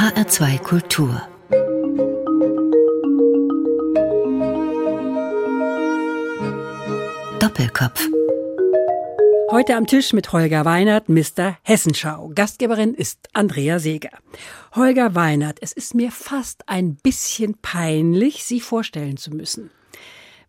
HR2 Kultur Doppelkopf Heute am Tisch mit Holger Weinert, Mr. Hessenschau. Gastgeberin ist Andrea Seeger. Holger Weinert, es ist mir fast ein bisschen peinlich, Sie vorstellen zu müssen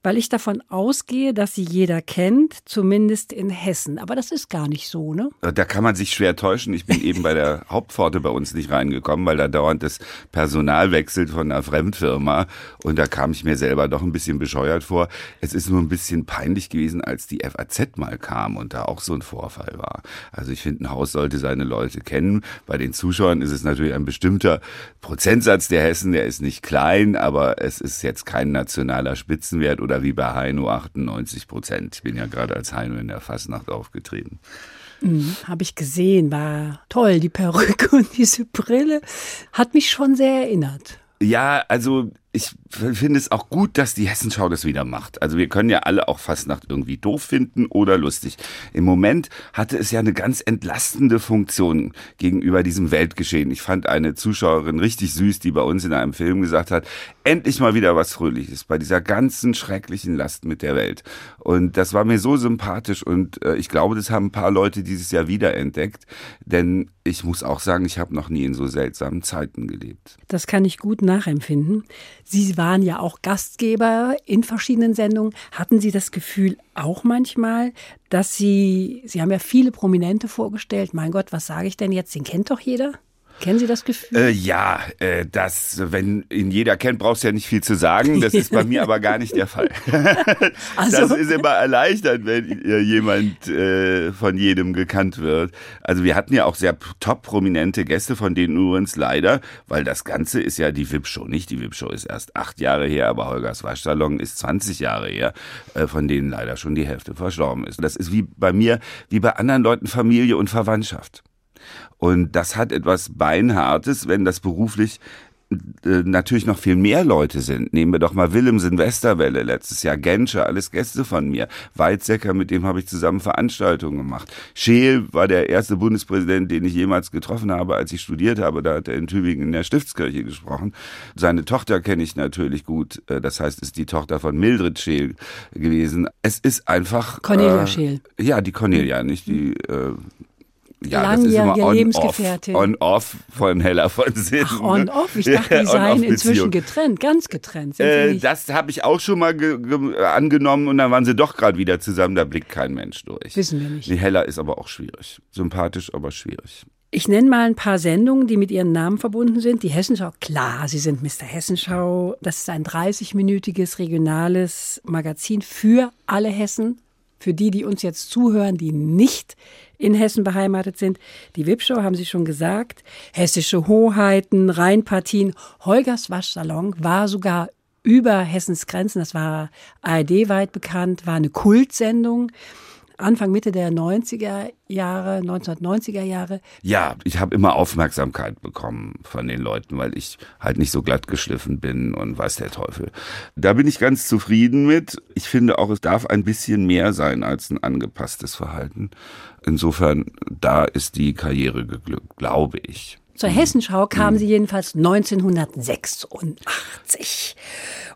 weil ich davon ausgehe, dass sie jeder kennt, zumindest in Hessen. Aber das ist gar nicht so, ne? Da kann man sich schwer täuschen. Ich bin eben bei der Hauptpforte bei uns nicht reingekommen, weil da dauernd das Personal wechselt von einer Fremdfirma. Und da kam ich mir selber doch ein bisschen bescheuert vor. Es ist nur ein bisschen peinlich gewesen, als die FAZ mal kam und da auch so ein Vorfall war. Also ich finde, ein Haus sollte seine Leute kennen. Bei den Zuschauern ist es natürlich ein bestimmter Prozentsatz der Hessen, der ist nicht klein, aber es ist jetzt kein nationaler Spitzenwert oder wie bei Heino 98 Prozent. Ich bin ja gerade als Heino in der Fastnacht aufgetreten. Mhm, Habe ich gesehen, war toll. Die Perücke und diese Brille hat mich schon sehr erinnert. Ja, also ich finde es auch gut, dass die Hessenschau das wieder macht. Also wir können ja alle auch Fastnacht irgendwie doof finden oder lustig. Im Moment hatte es ja eine ganz entlastende Funktion gegenüber diesem Weltgeschehen. Ich fand eine Zuschauerin richtig süß, die bei uns in einem Film gesagt hat, endlich mal wieder was Fröhliches bei dieser ganzen schrecklichen Last mit der Welt. Und das war mir so sympathisch und äh, ich glaube, das haben ein paar Leute dieses Jahr wiederentdeckt. Denn ich muss auch sagen, ich habe noch nie in so seltsamen Zeiten gelebt. Das kann ich gut nachempfinden. Sie waren ja auch Gastgeber in verschiedenen Sendungen. Hatten Sie das Gefühl auch manchmal, dass Sie, Sie haben ja viele Prominente vorgestellt. Mein Gott, was sage ich denn jetzt? Den kennt doch jeder. Kennen Sie das Gefühl? Äh, ja, äh, das, wenn ihn jeder kennt, brauchst du ja nicht viel zu sagen. Das ist bei mir aber gar nicht der Fall. also. Das ist immer erleichternd, wenn äh, jemand äh, von jedem gekannt wird. Also wir hatten ja auch sehr top prominente Gäste, von denen übrigens leider, weil das Ganze ist ja die VIP-Show, nicht? Die VIP-Show ist erst acht Jahre her, aber Holgers Waschsalon ist 20 Jahre her, äh, von denen leider schon die Hälfte verstorben ist. Das ist wie bei mir, wie bei anderen Leuten Familie und Verwandtschaft. Und das hat etwas Beinhartes, wenn das beruflich äh, natürlich noch viel mehr Leute sind. Nehmen wir doch mal Willem Silvesterwelle letztes Jahr, Genscher, alles Gäste von mir. Weizsäcker, mit dem habe ich zusammen Veranstaltungen gemacht. Scheel war der erste Bundespräsident, den ich jemals getroffen habe, als ich studiert habe. Da hat er in Tübingen in der Stiftskirche gesprochen. Seine Tochter kenne ich natürlich gut. Äh, das heißt, ist die Tochter von Mildred Scheel gewesen. Es ist einfach... Cornelia äh, Scheel. Ja, die Cornelia, nicht die... Äh, ja, langjährige on, Lebensgefährtin. On-off von Hella von Sinn. Ach, on-off. Ich dachte, die seien inzwischen getrennt, ganz getrennt. Äh, das habe ich auch schon mal angenommen und dann waren sie doch gerade wieder zusammen. Da blickt kein Mensch durch. Wissen wir nicht. Die Hella ist aber auch schwierig. Sympathisch, aber schwierig. Ich nenne mal ein paar Sendungen, die mit ihren Namen verbunden sind. Die Hessenschau, klar, Sie sind Mr. Hessenschau. Das ist ein 30-minütiges regionales Magazin für alle Hessen. Für die, die uns jetzt zuhören, die nicht in Hessen beheimatet sind. Die WIP-Show haben Sie schon gesagt. Hessische Hoheiten, Rheinpartien. Holgers Waschsalon war sogar über Hessens Grenzen, das war ARD-weit bekannt, war eine Kultsendung. Anfang, Mitte der 90er Jahre, 1990er Jahre. Ja, ich habe immer Aufmerksamkeit bekommen von den Leuten, weil ich halt nicht so glatt geschliffen bin und weiß der Teufel. Da bin ich ganz zufrieden mit. Ich finde auch, es darf ein bisschen mehr sein als ein angepasstes Verhalten. Insofern, da ist die Karriere geglückt, glaube ich. Zur Hessenschau kamen Sie jedenfalls 1986.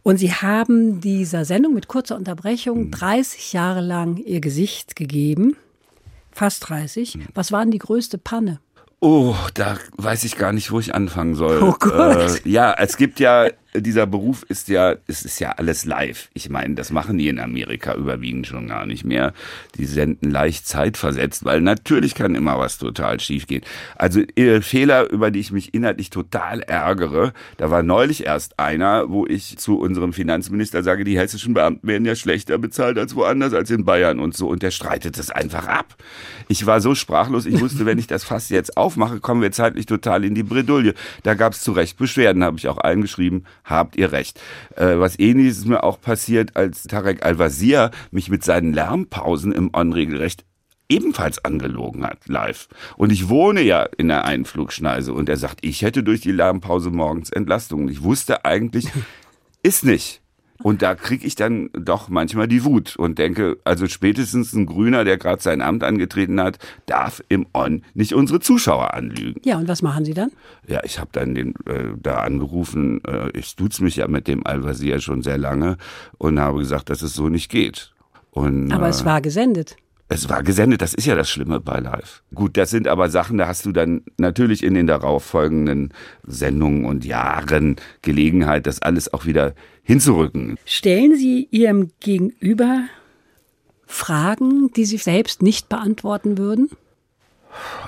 Und Sie haben dieser Sendung mit kurzer Unterbrechung 30 mhm. Jahre lang Ihr Gesicht gegeben. Fast 30. Mhm. Was war denn die größte Panne? Oh, da weiß ich gar nicht, wo ich anfangen soll. Oh Gott. Äh, ja, es gibt ja dieser Beruf ist ja, es ist ja alles live. Ich meine, das machen die in Amerika überwiegend schon gar nicht mehr. Die senden leicht zeitversetzt, weil natürlich kann immer was total schief gehen. Also Fehler, über die ich mich inhaltlich total ärgere, da war neulich erst einer, wo ich zu unserem Finanzminister sage, die hessischen Beamten werden ja schlechter bezahlt als woanders, als in Bayern und so. Und der streitet es einfach ab. Ich war so sprachlos, ich wusste, wenn ich das Fass jetzt aufmache, kommen wir zeitlich total in die Bredouille. Da gab es zu Recht Beschwerden, habe ich auch eingeschrieben habt ihr recht. Äh, was ähnliches ist mir auch passiert, als Tarek Al-Wazir mich mit seinen Lärmpausen im On-Regelrecht ebenfalls angelogen hat, live. Und ich wohne ja in der Einflugschneise und er sagt, ich hätte durch die Lärmpause morgens Entlastung. Ich wusste eigentlich, ist nicht. Und da kriege ich dann doch manchmal die Wut und denke, also spätestens ein Grüner, der gerade sein Amt angetreten hat, darf im On nicht unsere Zuschauer anlügen. Ja, und was machen Sie dann? Ja, ich habe dann den äh, da angerufen, äh, ich duze mich ja mit dem Al-Wazir schon sehr lange und habe gesagt, dass es so nicht geht. Und, Aber äh, es war gesendet. Es war gesendet, das ist ja das Schlimme bei Live. Gut, das sind aber Sachen, da hast du dann natürlich in den darauffolgenden Sendungen und Jahren Gelegenheit, das alles auch wieder hinzurücken. Stellen Sie Ihrem Gegenüber Fragen, die Sie selbst nicht beantworten würden?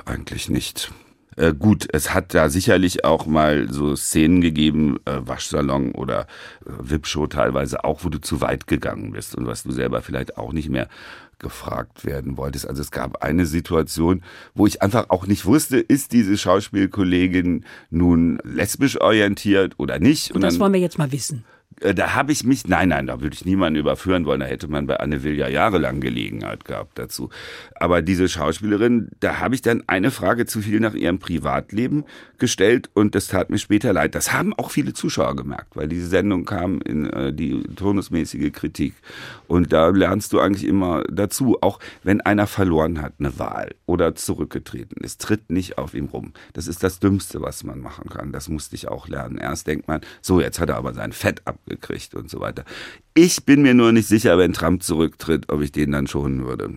Eigentlich nicht. Äh, gut, es hat da sicherlich auch mal so Szenen gegeben, äh, Waschsalon oder äh, VIP-Show teilweise auch, wo du zu weit gegangen bist und was du selber vielleicht auch nicht mehr gefragt werden wolltest. Also es gab eine Situation, wo ich einfach auch nicht wusste, ist diese Schauspielkollegin nun lesbisch orientiert oder nicht. Und, und das wollen wir jetzt mal wissen. Äh, da habe ich mich, nein, nein, da würde ich niemanden überführen wollen, da hätte man bei Anne Will ja jahrelang Gelegenheit gehabt dazu. Aber diese Schauspielerin, da habe ich dann eine Frage zu viel nach ihrem Privatleben gestellt und das tat mir später leid. Das haben auch viele Zuschauer gemerkt, weil diese Sendung kam in äh, die turnusmäßige Kritik. Und da lernst du eigentlich immer dazu, auch wenn einer verloren hat, eine Wahl oder zurückgetreten ist, tritt nicht auf ihm rum. Das ist das Dümmste, was man machen kann. Das musste ich auch lernen. Erst denkt man, so, jetzt hat er aber sein Fett ab gekriegt und so weiter. Ich bin mir nur nicht sicher, wenn Trump zurücktritt, ob ich den dann schonen würde.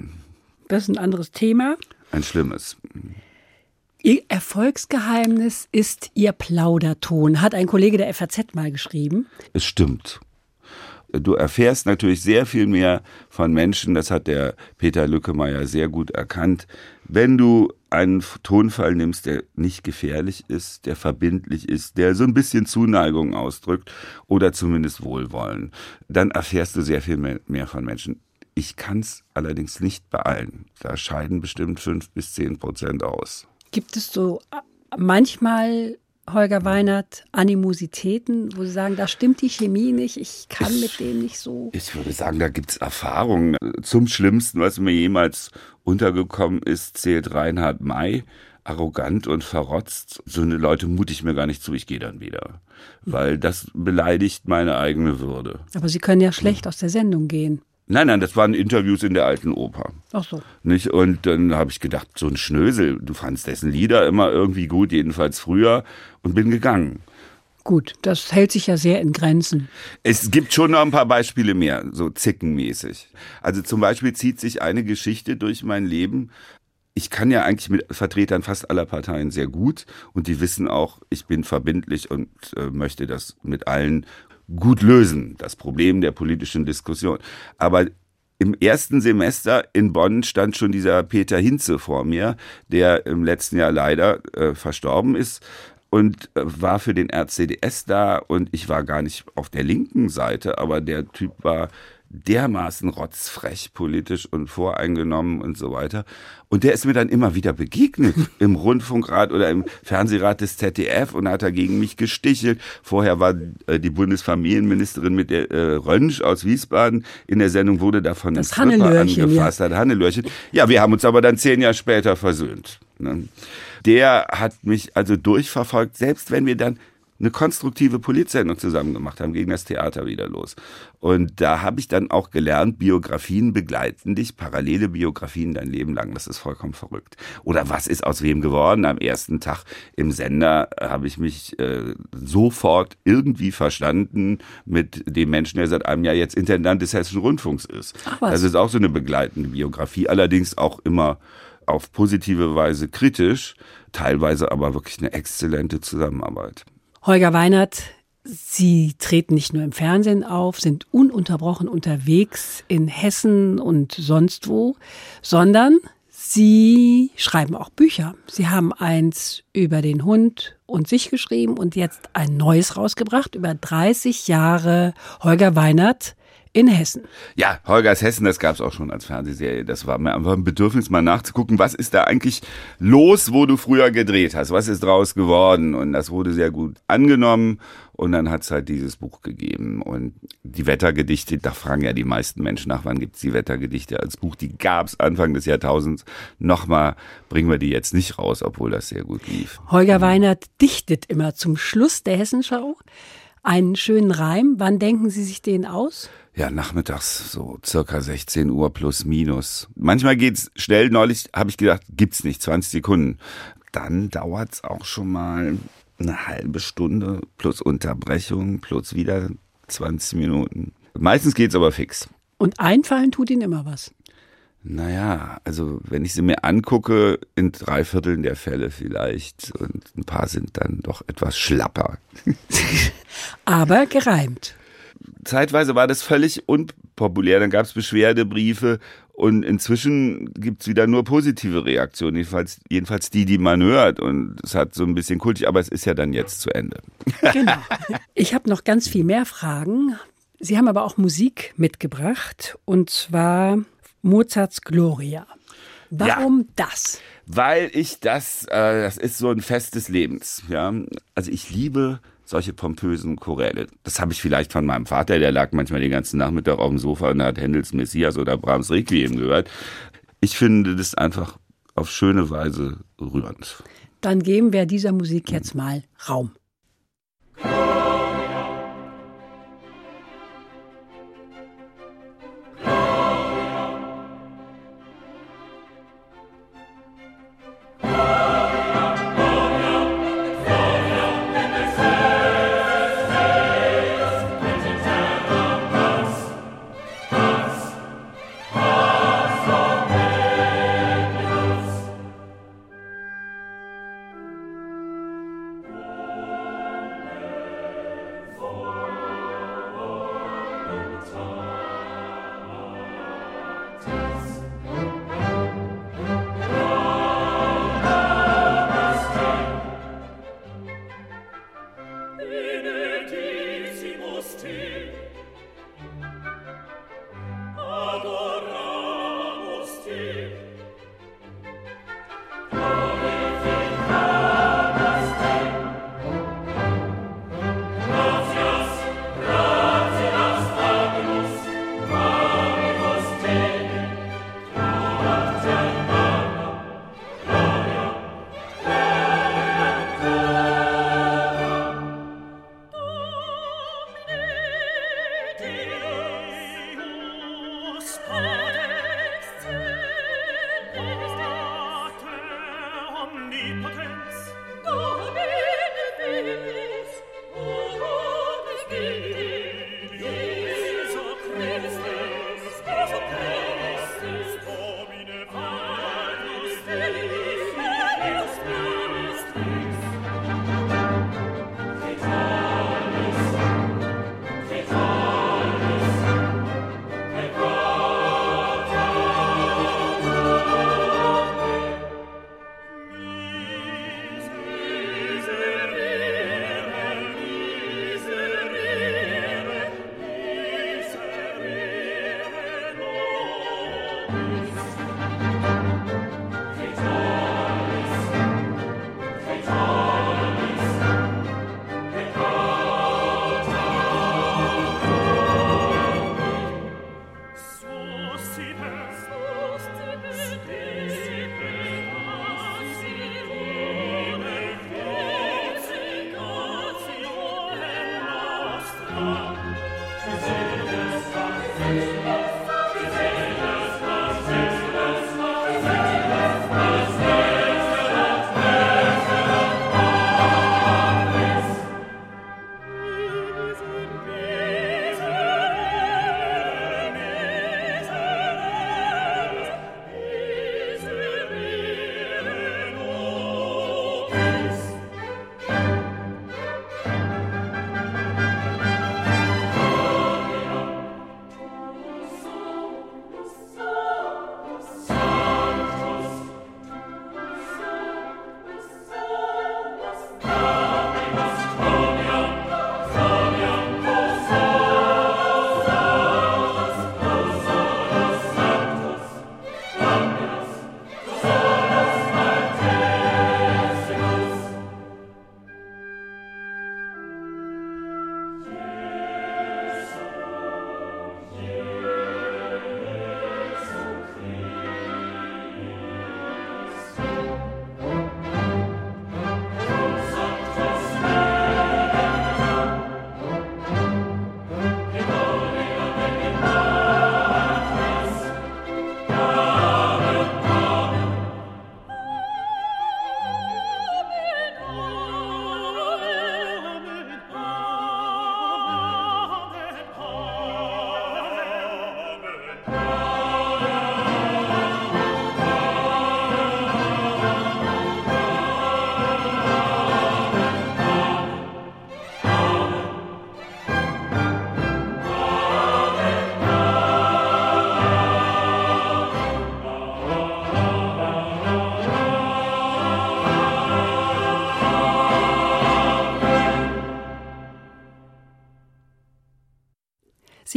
Das ist ein anderes Thema. Ein schlimmes. Ihr Erfolgsgeheimnis ist Ihr Plauderton, hat ein Kollege der FAZ mal geschrieben. Es stimmt. Du erfährst natürlich sehr viel mehr von Menschen, das hat der Peter Lückemeier sehr gut erkannt, wenn du einen Tonfall nimmst, der nicht gefährlich ist, der verbindlich ist, der so ein bisschen Zuneigung ausdrückt oder zumindest Wohlwollen, dann erfährst du sehr viel mehr von Menschen. Ich kann es allerdings nicht bei allen. Da scheiden bestimmt fünf bis zehn Prozent aus. Gibt es so äh, manchmal Holger Weinert Animositäten, wo Sie sagen, da stimmt die Chemie nicht, ich kann ich, mit dem nicht so? Ich würde sagen, da gibt es Erfahrungen. Zum Schlimmsten, was mir jemals untergekommen ist, zählt Reinhard May. Arrogant und verrotzt. So eine Leute mute ich mir gar nicht zu, ich gehe dann wieder. Weil das beleidigt meine eigene Würde. Aber Sie können ja schlecht aus der Sendung gehen. Nein, nein, das waren Interviews in der alten Oper. Ach so. Nicht? Und dann habe ich gedacht, so ein Schnösel, du fandst dessen Lieder immer irgendwie gut, jedenfalls früher, und bin gegangen. Gut, das hält sich ja sehr in Grenzen. Es gibt schon noch ein paar Beispiele mehr, so zickenmäßig. Also zum Beispiel zieht sich eine Geschichte durch mein Leben. Ich kann ja eigentlich mit Vertretern fast aller Parteien sehr gut und die wissen auch, ich bin verbindlich und äh, möchte das mit allen gut lösen, das Problem der politischen Diskussion. Aber im ersten Semester in Bonn stand schon dieser Peter Hinze vor mir, der im letzten Jahr leider äh, verstorben ist und äh, war für den RCDS da und ich war gar nicht auf der linken Seite, aber der Typ war dermaßen rotzfrech politisch und voreingenommen und so weiter. Und der ist mir dann immer wieder begegnet im Rundfunkrat oder im Fernsehrat des ZDF und hat dagegen mich gestichelt. Vorher war äh, die Bundesfamilienministerin mit der äh, Rönsch aus Wiesbaden in der Sendung wurde davon das angefasst, ja. hat Hannelörchen. Ja, wir haben uns aber dann zehn Jahre später versöhnt. Ne? Der hat mich also durchverfolgt, selbst wenn wir dann eine konstruktive Polizsendung zusammen gemacht haben, gegen das Theater wieder los. Und da habe ich dann auch gelernt, Biografien begleiten dich, parallele Biografien dein Leben lang. Das ist vollkommen verrückt. Oder was ist aus wem geworden? Am ersten Tag im Sender habe ich mich äh, sofort irgendwie verstanden mit dem Menschen, der seit einem Jahr jetzt Intendant des Hessischen Rundfunks ist. Ach was. Das ist auch so eine begleitende Biografie, allerdings auch immer auf positive Weise kritisch, teilweise aber wirklich eine exzellente Zusammenarbeit. Holger Weinert, Sie treten nicht nur im Fernsehen auf, sind ununterbrochen unterwegs in Hessen und sonst wo, sondern Sie schreiben auch Bücher. Sie haben eins über den Hund und sich geschrieben und jetzt ein neues rausgebracht über 30 Jahre Holger Weinert in Hessen. Ja, Holgers Hessen, das gab es auch schon als Fernsehserie. Das war mir einfach ein Bedürfnis, mal nachzugucken, was ist da eigentlich los, wo du früher gedreht hast? Was ist draus geworden? Und das wurde sehr gut angenommen. Und dann hat es halt dieses Buch gegeben. Und die Wettergedichte, da fragen ja die meisten Menschen nach, wann gibt es die Wettergedichte als Buch? Die gab es Anfang des Jahrtausends. Nochmal bringen wir die jetzt nicht raus, obwohl das sehr gut lief. Holger Weinert dichtet immer zum Schluss der Hessenschau einen schönen Reim. Wann denken Sie sich den aus? Ja, nachmittags so circa 16 Uhr plus minus. Manchmal geht's schnell. Neulich habe ich gedacht, gibt's nicht, 20 Sekunden. Dann dauert's auch schon mal eine halbe Stunde plus Unterbrechung plus wieder 20 Minuten. Meistens geht's aber fix. Und einfallen tut Ihnen immer was. Naja, also wenn ich sie mir angucke, in drei Vierteln der Fälle vielleicht. Und ein paar sind dann doch etwas schlapper. Aber gereimt. Zeitweise war das völlig unpopulär. Dann gab es Beschwerdebriefe und inzwischen gibt's wieder nur positive Reaktionen. Jedenfalls, jedenfalls die, die man hört. Und es hat so ein bisschen kultig, aber es ist ja dann jetzt zu Ende. Genau. Ich habe noch ganz viel mehr Fragen. Sie haben aber auch Musik mitgebracht. Und zwar Mozarts Gloria. Warum ja, das? Weil ich das, äh, das ist so ein Fest des Lebens. Ja, also ich liebe solche pompösen Choräle. Das habe ich vielleicht von meinem Vater, der lag manchmal den ganzen Nachmittag auf dem Sofa und hat Händels Messias oder Brahms Requiem gehört. Ich finde das einfach auf schöne Weise rührend. Dann geben wir dieser Musik jetzt mal Raum.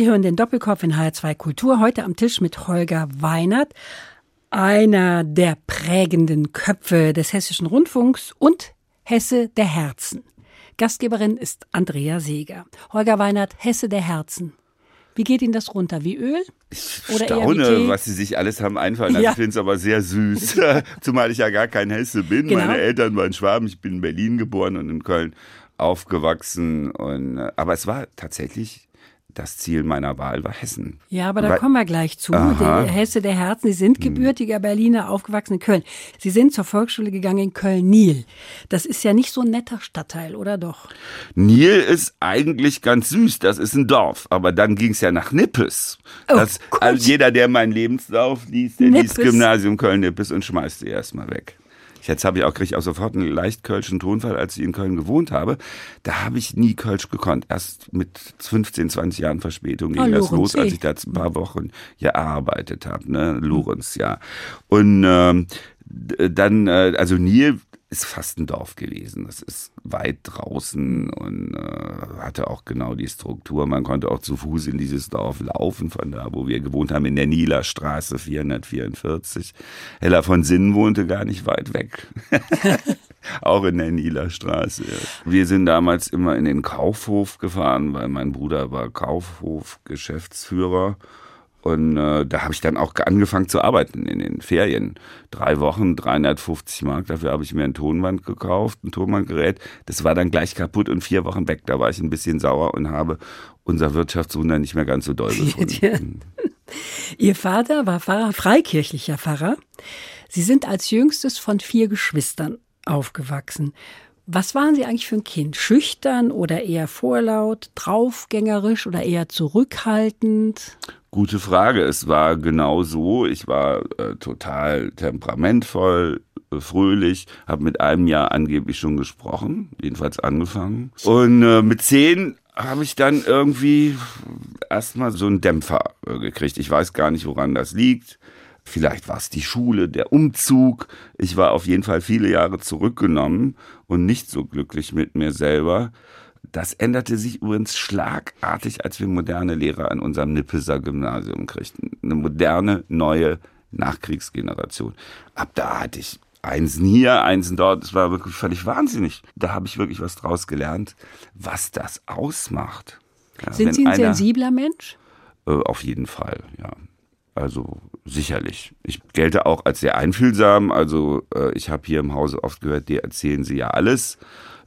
Sie hören den Doppelkopf in HR2 Kultur heute am Tisch mit Holger Weinert, einer der prägenden Köpfe des Hessischen Rundfunks und Hesse der Herzen. Gastgeberin ist Andrea Seeger. Holger Weinert, Hesse der Herzen. Wie geht Ihnen das runter? Wie Öl? Ich Oder staune, was Sie sich alles haben einfallen lassen. Ja. Ich finde es aber sehr süß. Zumal ich ja gar kein Hesse bin. Genau. Meine Eltern waren Schwaben. Ich bin in Berlin geboren und in Köln aufgewachsen. Und, äh, aber es war tatsächlich das Ziel meiner Wahl war Hessen. Ja, aber da Weil, kommen wir gleich zu. Der Hesse der Herzen, Sie sind hm. gebürtiger Berliner, aufgewachsen in Köln. Sie sind zur Volksschule gegangen in Köln-Nil. Das ist ja nicht so ein netter Stadtteil, oder doch? Nil ist eigentlich ganz süß, das ist ein Dorf. Aber dann ging es ja nach Nippes. Oh, das, also jeder, der meinen Lebenslauf liest, der Nippes. liest Gymnasium Köln-Nippes und schmeißt sie erstmal weg. Jetzt habe ich auch, kriege ich auch sofort einen leicht kölschen Tonfall, als ich in Köln gewohnt habe. Da habe ich nie Kölsch gekonnt. Erst mit 15, 20 Jahren Verspätung ging oh, das los, als ich da ein paar Wochen gearbeitet habe. Ne? Lorenz, ja. Und ähm, dann, äh, also Nil ist fast ein Dorf gewesen. Das ist weit draußen und äh, hatte auch genau die Struktur. Man konnte auch zu Fuß in dieses Dorf laufen, von da, wo wir gewohnt haben, in der Nieler Straße 444. Hella von Sinn wohnte gar nicht weit weg. auch in der Nieler Straße. Wir sind damals immer in den Kaufhof gefahren, weil mein Bruder war Kaufhof-Geschäftsführer. Und äh, da habe ich dann auch angefangen zu arbeiten in den Ferien. Drei Wochen, 350 Mark, dafür habe ich mir ein Tonband gekauft, ein Tonbandgerät. Das war dann gleich kaputt und vier Wochen weg. Da war ich ein bisschen sauer und habe unser Wirtschaftswunder nicht mehr ganz so doll gefunden. Ihr Vater war Pfarrer, freikirchlicher Pfarrer. Sie sind als jüngstes von vier Geschwistern aufgewachsen. Was waren Sie eigentlich für ein Kind? Schüchtern oder eher vorlaut, draufgängerisch oder eher zurückhaltend? Gute Frage. Es war genau so. Ich war äh, total temperamentvoll, äh, fröhlich, habe mit einem Jahr angeblich schon gesprochen, jedenfalls angefangen. Und äh, mit zehn habe ich dann irgendwie erstmal so einen Dämpfer äh, gekriegt. Ich weiß gar nicht, woran das liegt. Vielleicht war es die Schule, der Umzug. Ich war auf jeden Fall viele Jahre zurückgenommen und nicht so glücklich mit mir selber. Das änderte sich übrigens schlagartig, als wir moderne Lehrer an unserem Nippeser Gymnasium kriegten. Eine moderne, neue Nachkriegsgeneration. Ab da hatte ich Einsen hier, Einsen dort. Das war wirklich völlig wahnsinnig. Da habe ich wirklich was draus gelernt, was das ausmacht. Ja, Sind Sie ein einer, sensibler Mensch? Äh, auf jeden Fall, ja. Also sicherlich. Ich gelte auch als sehr einfühlsam. Also äh, ich habe hier im Hause oft gehört, dir erzählen sie ja alles.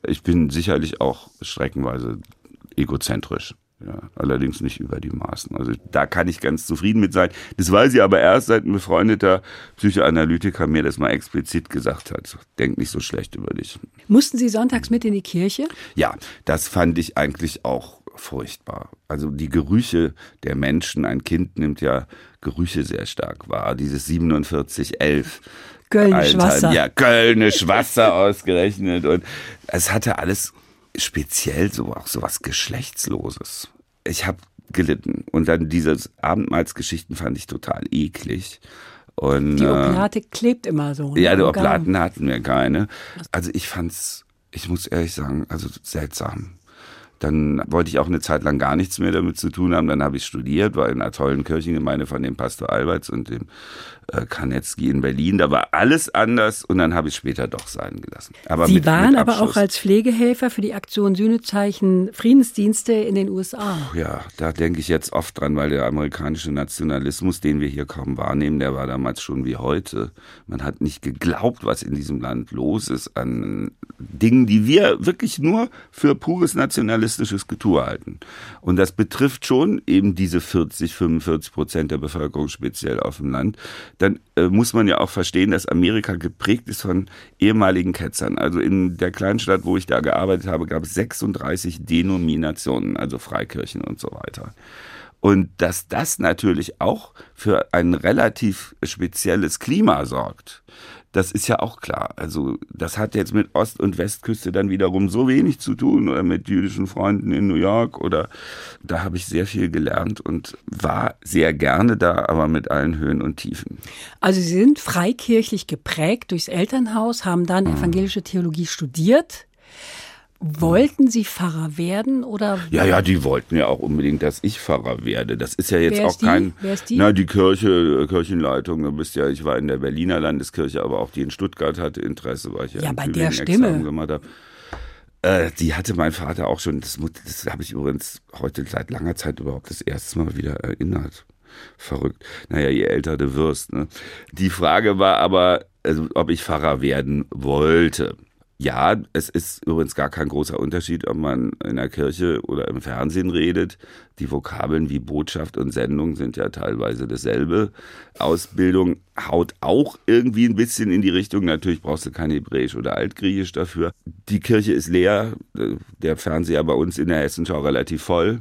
Ich bin sicherlich auch streckenweise egozentrisch. Ja, allerdings nicht über die Maßen. Also da kann ich ganz zufrieden mit sein. Das weiß ich aber erst, seit ein befreundeter Psychoanalytiker mir das mal explizit gesagt hat. Denk nicht so schlecht über dich. Mussten Sie sonntags mit in die Kirche? Ja, das fand ich eigentlich auch furchtbar. Also die Gerüche der Menschen, ein Kind nimmt ja Gerüche sehr stark wahr. Dieses 4711 Kölnisch Alter, Wasser. Ja, Kölnisch Wasser ausgerechnet. Und es hatte alles speziell so auch so was Geschlechtsloses. Ich habe gelitten. Und dann diese Abendmahlsgeschichten fand ich total eklig. Und, die Oblate äh, klebt immer so. Ne? Ja, die Oblaten hatten wir keine. Also ich fand's, ich muss ehrlich sagen, also seltsam. Dann wollte ich auch eine Zeit lang gar nichts mehr damit zu tun haben. Dann habe ich studiert, war in einer tollen Kirchengemeinde von dem Pastor Alberts und dem äh, in Berlin. Da war alles anders und dann habe ich später doch sein gelassen. Aber Sie mit, waren mit aber auch als Pflegehelfer für die Aktion Sühnezeichen Friedensdienste in den USA. Puh, ja, da denke ich jetzt oft dran, weil der amerikanische Nationalismus, den wir hier kaum wahrnehmen, der war damals schon wie heute. Man hat nicht geglaubt, was in diesem Land los ist an Dingen, die wir wirklich nur für pures nationalistisches Getue halten. Und das betrifft schon eben diese 40, 45 Prozent der Bevölkerung speziell auf dem Land dann äh, muss man ja auch verstehen, dass Amerika geprägt ist von ehemaligen Ketzern. Also in der Kleinstadt, wo ich da gearbeitet habe, gab es 36 Denominationen, also Freikirchen und so weiter. Und dass das natürlich auch für ein relativ spezielles Klima sorgt, das ist ja auch klar. Also das hat jetzt mit Ost- und Westküste dann wiederum so wenig zu tun oder mit jüdischen Freunden in New York oder da habe ich sehr viel gelernt und war sehr gerne da, aber mit allen Höhen und Tiefen. Also Sie sind freikirchlich geprägt durchs Elternhaus, haben dann mhm. evangelische Theologie studiert. Wollten Sie Pfarrer werden oder? Ja, ja, die wollten ja auch unbedingt, dass ich Pfarrer werde. Das ist ja jetzt Wer auch ist die? kein. Wer ist die? Na, die Kirche, Kirchenleitung. Du bist ja, ich war in der Berliner Landeskirche, aber auch die in Stuttgart hatte Interesse, weil ich ja, Ja, bei der Stimme. Gemacht habe. Äh, die hatte mein Vater auch schon. Das, das habe ich übrigens heute seit langer Zeit überhaupt das erste Mal wieder erinnert. Verrückt. Naja, je älter du wirst. Ne? Die Frage war aber, also, ob ich Pfarrer werden wollte. Ja, es ist übrigens gar kein großer Unterschied, ob man in der Kirche oder im Fernsehen redet. Die Vokabeln wie Botschaft und Sendung sind ja teilweise dasselbe. Ausbildung haut auch irgendwie ein bisschen in die Richtung. Natürlich brauchst du kein Hebräisch oder Altgriechisch dafür. Die Kirche ist leer, der Fernseher bei uns in der Hessenschau relativ voll.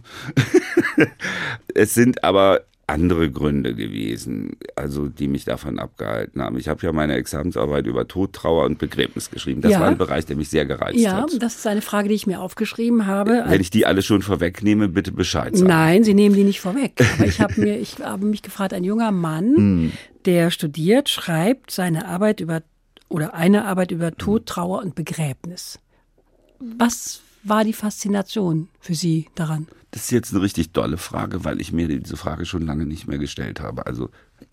es sind aber andere Gründe gewesen, also die mich davon abgehalten haben. Ich habe ja meine Examensarbeit über Tod, Trauer und Begräbnis geschrieben. Das Ja. war ein Bereich, der mich sehr gereizt Ja, hat. das ist eine Frage, die ich mir aufgeschrieben habe. Wenn ich die alle schon vorwegnehme, bitte Bescheid sagen. Nein, Sie nehmen die nicht vorweg. Aber ich habe mir, ich habe mich gefragt, ein junger Mann, Hm. der studiert, schreibt seine Arbeit über oder eine Arbeit über. Tod, Trauer und Begräbnis. Was war die Faszination für Sie daran? Das ist jetzt eine richtig dolle Frage, weil ich mir diese Frage schon lange nicht mehr gestellt habe. Also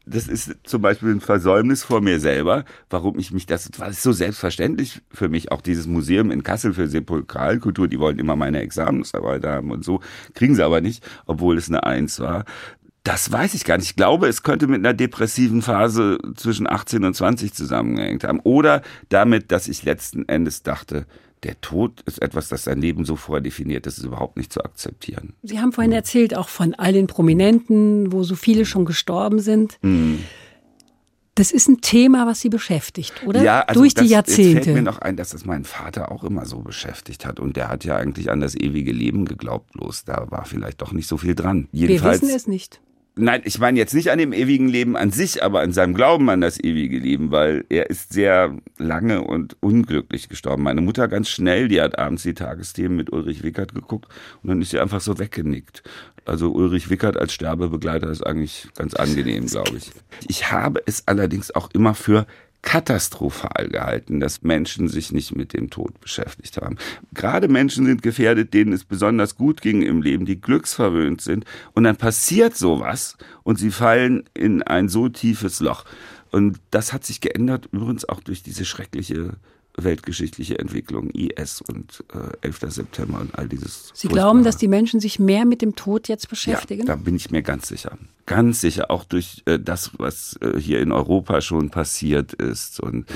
das ist zum Beispiel ein Versäumnis vor mir selber, warum ich mich das, war es so selbstverständlich für mich, auch dieses Museum in Kassel für Sepulkralkultur, die wollen immer meine Examensarbeit haben und so, kriegen sie aber nicht, obwohl es eine Eins war. Das weiß ich gar nicht. Ich glaube, es könnte mit einer depressiven Phase zwischen 18 und 20 zusammengehängt haben. Oder damit, dass ich letzten Endes dachte, der Tod ist etwas, das sein Leben so vordefiniert, das ist überhaupt nicht zu akzeptieren. Sie haben vorhin erzählt, auch von all den Prominenten, wo so viele schon gestorben sind. Hm. Das ist ein Thema, was Sie beschäftigt, oder? Ja, also Durch das, die Jetzt fällt mir Jahrzehnte. noch ein, dass das meinen Vater auch immer so beschäftigt hat. Und der hat ja eigentlich an das ewige Leben geglaubt, bloß da war vielleicht doch nicht so viel dran. Wir Jedenfalls, wissen es nicht. Nein, ich meine jetzt nicht an dem ewigen Leben an sich, aber an seinem Glauben an das ewige Leben, weil er ist sehr lange und unglücklich gestorben. Meine Mutter ganz schnell, die hat abends die Tagesthemen mit Ulrich Wickert geguckt und dann ist sie einfach so weggenickt. Also Ulrich Wickert als Sterbebegleiter ist eigentlich ganz angenehm, glaube ich. Ich habe es allerdings auch immer für katastrophal gehalten, dass Menschen sich nicht mit dem Tod beschäftigt haben. Gerade Menschen sind gefährdet, denen es besonders gut ging im Leben, die glücksverwöhnt sind. Und dann passiert sowas und sie fallen in ein so tiefes Loch. Und das hat sich geändert, übrigens auch durch diese schreckliche weltgeschichtliche Entwicklung, IS und äh, 11. September und all dieses. Sie glauben, dass die Menschen sich mehr mit dem Tod jetzt beschäftigen? Ja, da bin ich mir ganz sicher. Ganz sicher, auch durch äh, das, was äh, hier in Europa schon passiert ist. Und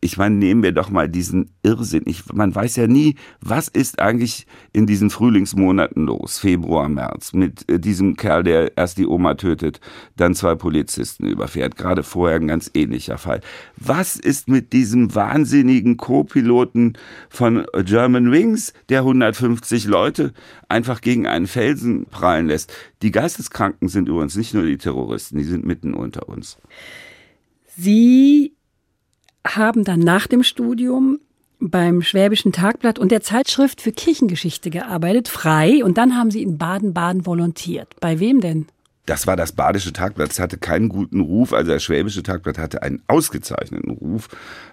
ich meine, nehmen wir doch mal diesen Irrsinn. Ich, man weiß ja nie, was ist eigentlich in diesen Frühlingsmonaten los, Februar, März, mit äh, diesem Kerl, der erst die Oma tötet, dann zwei Polizisten überfährt. Gerade vorher ein ganz ähnlicher Fall. Was ist mit diesem wahnsinnigen Co-Piloten von German Wings, der 150 Leute einfach gegen einen Felsen prallen lässt? Die Geisteskranken sind übrigens nicht nur die Terroristen, die sind mitten unter uns. Sie haben dann nach dem Studium beim Schwäbischen Tagblatt und der Zeitschrift für Kirchengeschichte gearbeitet, frei, und dann haben Sie in Baden-Baden volontiert. Bei wem denn? Das war das Badische Tagblatt. Es hatte keinen guten Ruf. Also das Schwäbische Tagblatt hatte einen ausgezeichneten Ruf.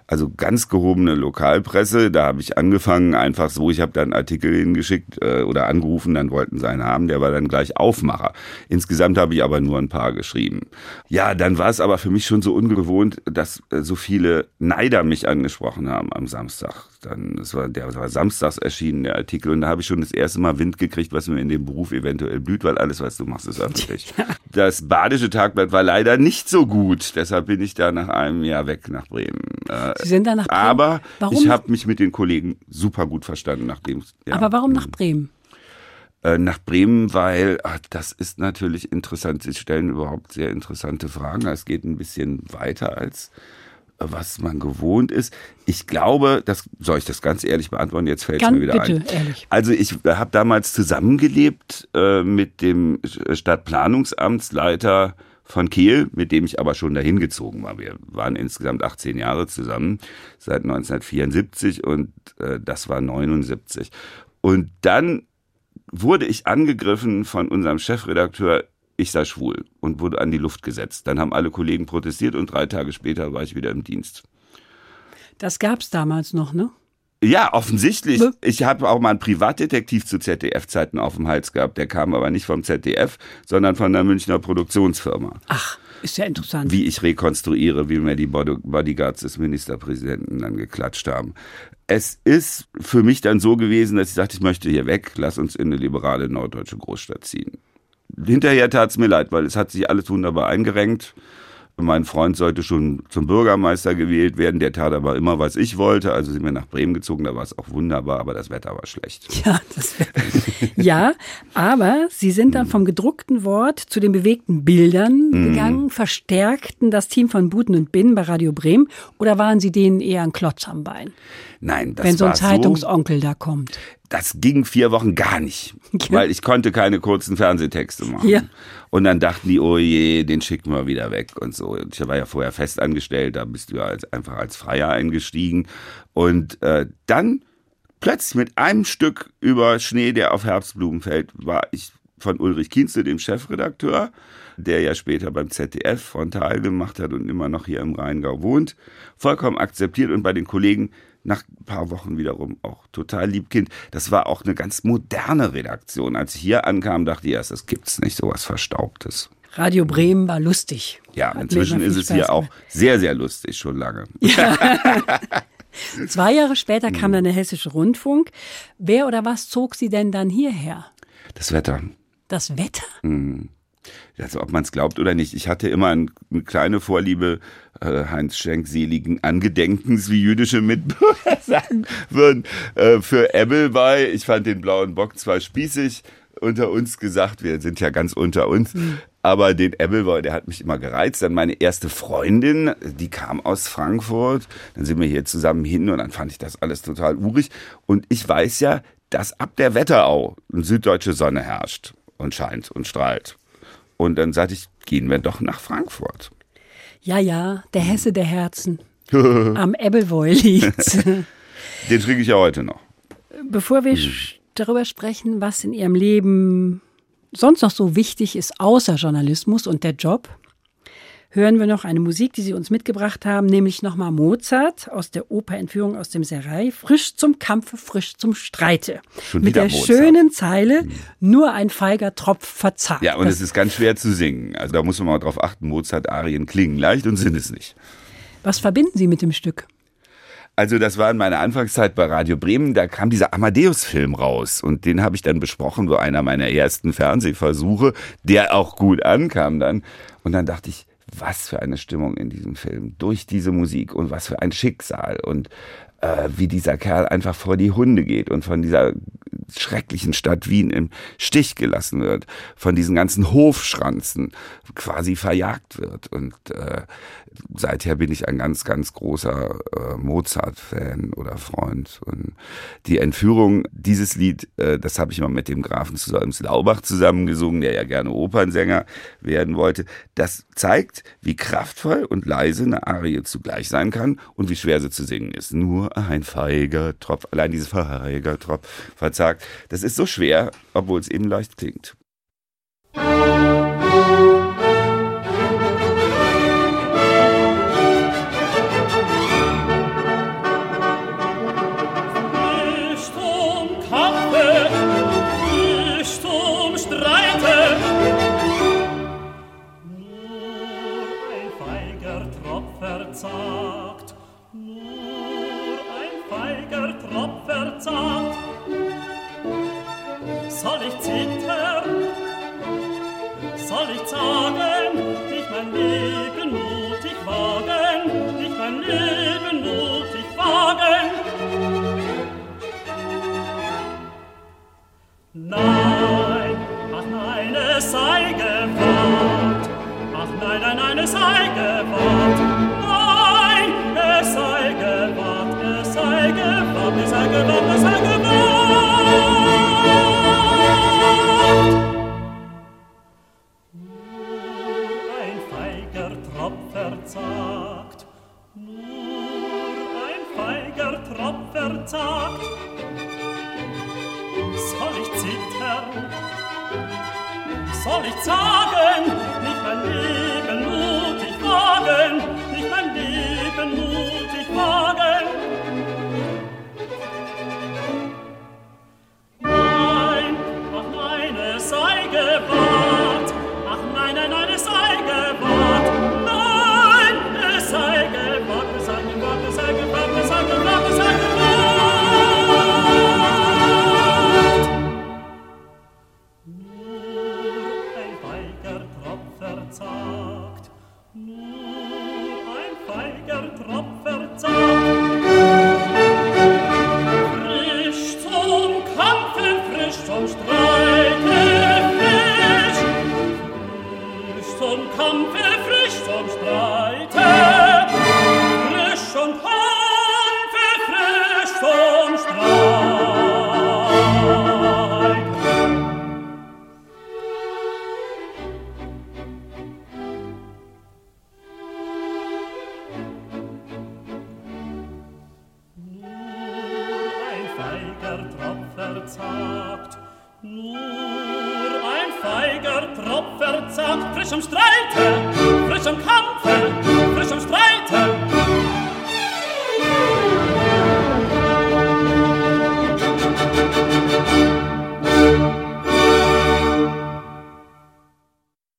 Also ganz gehobene Lokalpresse. Da habe ich angefangen, einfach so. Ich habe da einen Artikel hingeschickt äh, oder angerufen. Dann wollten sie einen haben. Der war dann gleich Aufmacher. Insgesamt habe ich aber nur ein paar geschrieben. Ja, dann war es aber für mich schon so ungewohnt, dass äh, so viele Neider mich angesprochen haben am Samstag. Dann, das war, der war samstags erschienen, der Artikel. Und da habe ich schon das erste Mal Wind gekriegt, was mir in dem Beruf eventuell blüht, weil alles, was du machst, ist öffentlich. Das Badische Tagblatt war leider nicht so gut. Deshalb bin ich da nach einem Jahr weg nach Bremen. Äh, Sie sind dann nach Bremen. aber Warum? ich habe mich mit den Kollegen super gut verstanden, nachdem ja, Aber warum nach Bremen? äh, nach Bremen, weil ach, das ist natürlich interessant. Sie stellen überhaupt sehr interessante Fragen. Es geht ein bisschen weiter als was man gewohnt ist. Ich glaube, das soll ich das ganz ehrlich beantworten. Jetzt fällt es mir wieder bitte, ein. ehrlich. Also ich habe damals zusammengelebt äh, mit dem Stadtplanungsamtsleiter von Kiel, mit dem ich aber schon dahin gezogen war. Wir waren insgesamt 18 Jahre zusammen, seit 1974 und äh, das war 79. Und dann wurde ich angegriffen von unserem Chefredakteur, ich sei schwul und wurde an die Luft gesetzt. Dann haben alle Kollegen protestiert und drei Tage später war ich wieder im Dienst. Das gab es damals noch, ne? Ja, offensichtlich. Ich habe auch mal einen Privatdetektiv zu ZDF-Zeiten auf dem Hals gehabt. Der kam aber nicht vom ZDF, sondern von der Münchner Produktionsfirma. Ach, ist ja interessant. Wie ich rekonstruiere, wie mir die Bodyguards des Ministerpräsidenten dann geklatscht haben. Es ist für mich dann so gewesen, dass ich sagte, ich möchte hier weg, lass uns in eine liberale norddeutsche Großstadt ziehen. Hinterher tat es mir leid, weil es hat sich alles wunderbar eingerenkt. Mein Freund sollte schon zum Bürgermeister gewählt werden. Der tat aber immer, was ich wollte. Also sind wir nach Bremen gezogen. Da war es auch wunderbar, aber das Wetter war schlecht. Ja, das ja aber Sie sind dann vom gedruckten Wort zu den bewegten Bildern mhm. gegangen, verstärkten das Team von Buten und Bin bei Radio Bremen oder waren Sie denen eher ein Klotz am Bein? Nein, das Wenn so ein war Zeitungsonkel da kommt. Das ging vier Wochen gar nicht, Ja. weil ich konnte keine kurzen Fernsehtexte machen. Ja. Und dann dachten die, oh je, den schicken wir wieder weg und so. Ich war ja vorher fest angestellt, da bist du ja als, einfach als Freier eingestiegen. Und äh, dann plötzlich mit einem Stück über Schnee, der auf Herbstblumen fällt, war ich von Ulrich Kienste, dem Chefredakteur, der ja später beim ZDF frontal gemacht hat und immer noch hier im Rheingau wohnt, vollkommen akzeptiert und bei den Kollegen nach ein paar Wochen wiederum auch total liebkind. Das war auch eine ganz moderne Redaktion. Als ich hier ankam, dachte ich erst, das gibt's nicht, sowas Verstaubtes. Radio Bremen war lustig. Ja, Hat inzwischen ist es hier auch sehr, sehr lustig, schon lange. Zwei Jahre später kam Mhm. dann der Hessische Rundfunk. Wer oder was zog Sie denn dann hierher? Das Wetter. Das Wetter? Also ob man es glaubt oder nicht, ich hatte immer ein, eine kleine Vorliebe äh, Heinz Schenk seligen Angedenkens, wie jüdische Mitbürger sagen würden, äh, für Ebbelwei. Ich fand den blauen Bock zwar spießig, unter uns gesagt, wir sind ja ganz unter uns, aber den Ebbelwei, der hat mich immer gereizt. Dann meine erste Freundin, die kam aus Frankfurt, dann sind wir hier zusammen hin und dann fand ich das alles total urig. Und ich weiß ja, dass ab der Wetterau eine süddeutsche Sonne herrscht und scheint und strahlt. Und dann sagte ich, gehen wir doch nach Frankfurt. Ja, ja, der Hesse der Herzen. Am Ebbelwoi liegt's. Den trinke ich ja heute noch. Bevor wir sch- darüber sprechen, was in Ihrem Leben sonst noch so wichtig ist, außer Journalismus und der Job, hören wir noch eine Musik, die Sie uns mitgebracht haben, nämlich nochmal Mozart aus der Oper Entführung aus dem Serai, frisch zum Kampfe, frisch zum Streite. Schon Mit der Mozart. schönen Zeile, nur ein feiger Tropf verzagt. Ja, und Das- es ist ganz schwer zu singen. Also da muss man mal drauf achten. Mozart-Arien klingen leicht und sind es nicht. was verbinden Sie mit dem Stück? Also das war in meiner Anfangszeit bei Radio Bremen, da kam dieser Amadeus-Film raus und den habe ich dann besprochen, so einer meiner ersten Fernsehversuche, der auch gut ankam dann. Und dann dachte ich, was für eine Stimmung in diesem Film, durch diese Musik und was für ein Schicksal und äh, wie dieser Kerl einfach vor die Hunde geht und von dieser schrecklichen Stadt Wien im Stich gelassen wird, von diesen ganzen Hofschranzen quasi verjagt wird. Und äh, seither bin ich ein ganz, ganz großer äh, Mozart-Fan oder Freund. Und die Entführung, dieses Lied, äh, das habe ich mal mit dem Grafen zu Solms-Laubach zusammengesungen, der ja gerne Opernsänger werden wollte. Das zeigt, wie kraftvoll und leise eine Arie zugleich sein kann und wie schwer sie zu singen ist. Nur ein feiger Tropf, allein dieses feiger Tropf verzagt. Das ist so schwer, obwohl es eben leicht klingt. Nicht Leben mutig wagen. Nein, ach nein, es sei gewahrt. Ach nein, nein, nein, es sei gewahrt. Nein, es sei gewahrt, es sei gewahrt, es sei gewahrt, es sei gewahrt. ganzen Tag. Soll ich zittern? Soll ich zagen? Nicht mein Leben mutig wagen, nicht mein Leben mutig verzagt, frisch am Streite, frisch am Kampfe, frisch am Streite.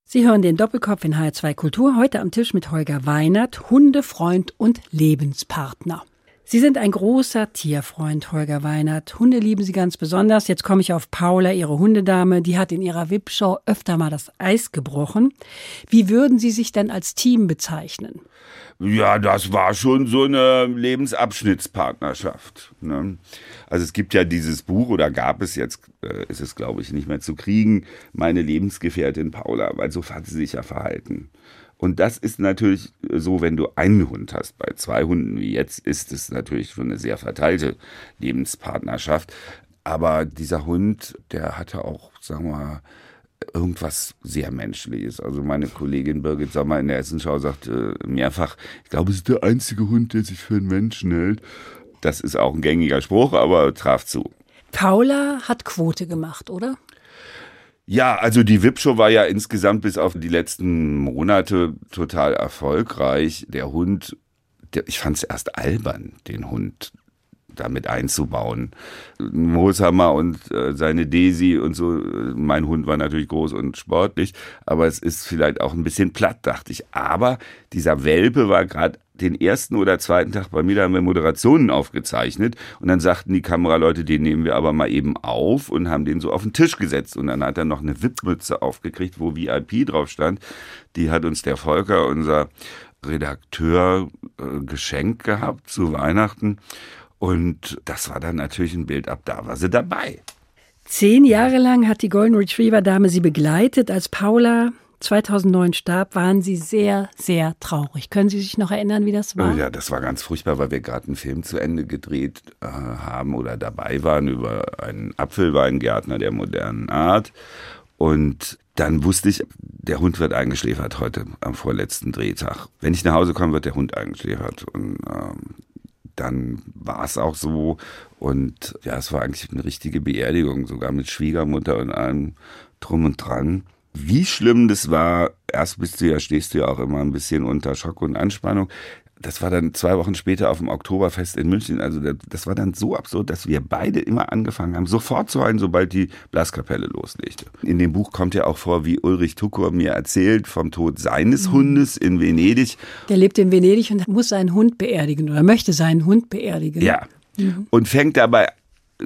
Sie hören den Doppelkopf in HR2 Kultur, heute am Tisch mit Holger Weinert, Hundefreund und Lebenspartner. Sie sind ein großer Tierfreund, Holger Weinert. Hunde lieben Sie ganz besonders. Jetzt komme ich auf Paula, Ihre Hundedame. Die hat in ihrer Wipshow öfter mal das Eis gebrochen. Wie würden Sie sich denn als Team bezeichnen? Ja, das war schon so eine Lebensabschnittspartnerschaft. Ne? Also es gibt ja dieses Buch, oder gab es jetzt, äh, ist es glaube ich nicht mehr zu kriegen, meine Lebensgefährtin Paula, weil so hat sie sich ja verhalten. Und das ist natürlich so, wenn du einen Hund hast. Bei zwei Hunden wie jetzt ist es natürlich schon eine sehr verteilte Lebenspartnerschaft. Aber dieser Hund, der hatte auch, sagen wir mal, irgendwas sehr Menschliches. Also meine Kollegin Birgit Sommer in der Essenschau sagte mehrfach, ich glaube, es ist der einzige Hund, der sich für einen Menschen hält. Das ist auch ein gängiger Spruch, aber traf zu. Paula hat Quote gemacht, oder? Ja, also die VIP-Show war ja insgesamt bis auf die letzten Monate total erfolgreich. Der Hund, der, ich fand es erst albern, den Hund damit einzubauen. Mooshammer und äh, seine Daisy und so. Mein Hund war natürlich groß und sportlich, aber es ist vielleicht auch ein bisschen platt, dachte ich. Aber dieser Welpe war gerade den ersten oder zweiten Tag bei mir, da haben wir Moderationen aufgezeichnet und dann sagten die Kameraleute, den nehmen wir aber mal eben auf und haben den so auf den Tisch gesetzt und dann hat er noch eine VIP-Mütze aufgekriegt, wo VIP drauf stand. Die hat uns der Volker, unser Redakteur, äh, geschenkt gehabt zu Weihnachten und das war dann natürlich ein Bild ab, da war sie dabei. Zehn Jahre lang hat die Golden Retriever Dame sie begleitet. Als Paula 2009 starb, waren Sie sehr, sehr traurig. Können Sie sich noch erinnern, wie das war? Ja, das war ganz furchtbar, weil wir gerade einen Film zu Ende gedreht äh, haben oder dabei waren über einen Apfelweingärtner der modernen Art. Und dann wusste ich, der Hund wird eingeschläfert heute am vorletzten Drehtag. Wenn ich nach Hause komme, wird der Hund eingeschläfert. Und ähm, dann war es auch so. Und ja, es war eigentlich eine richtige Beerdigung, sogar mit Schwiegermutter und allem drum und dran. Wie schlimm das war, erst bist du ja, stehst du ja auch immer ein bisschen unter Schock und Anspannung das war dann zwei Wochen später auf dem Oktoberfest in München. Also das war dann so absurd, dass wir beide immer angefangen haben, sofort zu heulen, sobald die Blaskapelle loslegte. In dem Buch kommt ja auch vor, wie Ulrich Tukur mir erzählt vom Tod seines mhm. Hundes in Venedig. Der lebt in Venedig und muss seinen Hund beerdigen oder möchte seinen Hund beerdigen. Ja. Mhm. Und fängt dabei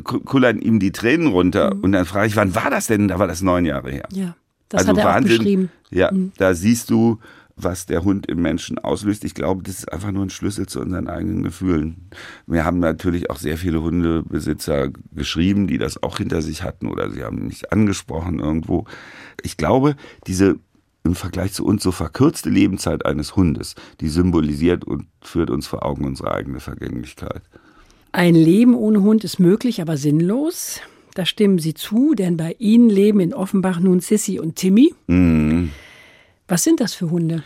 kullern ihm die Tränen runter. Mhm. Und dann frage ich, wann war das denn? Da war das neun Jahre her. Ja, das also hat er Wahnsinn. auch beschrieben. Ja, mhm. da siehst du, was der Hund im Menschen auslöst. Ich glaube, das ist einfach nur ein Schlüssel zu unseren eigenen Gefühlen. Wir haben natürlich auch sehr viele Hundebesitzer geschrieben, die das auch hinter sich hatten oder sie haben mich angesprochen irgendwo. Ich glaube, diese im Vergleich zu uns so verkürzte Lebenszeit eines Hundes, die symbolisiert und führt uns vor Augen unsere eigene Vergänglichkeit. Ein Leben ohne Hund ist möglich, aber sinnlos. Da stimmen Sie zu, denn bei Ihnen leben in Offenbach nun Sissy und Timmy. Mhm. Was sind das für Hunde?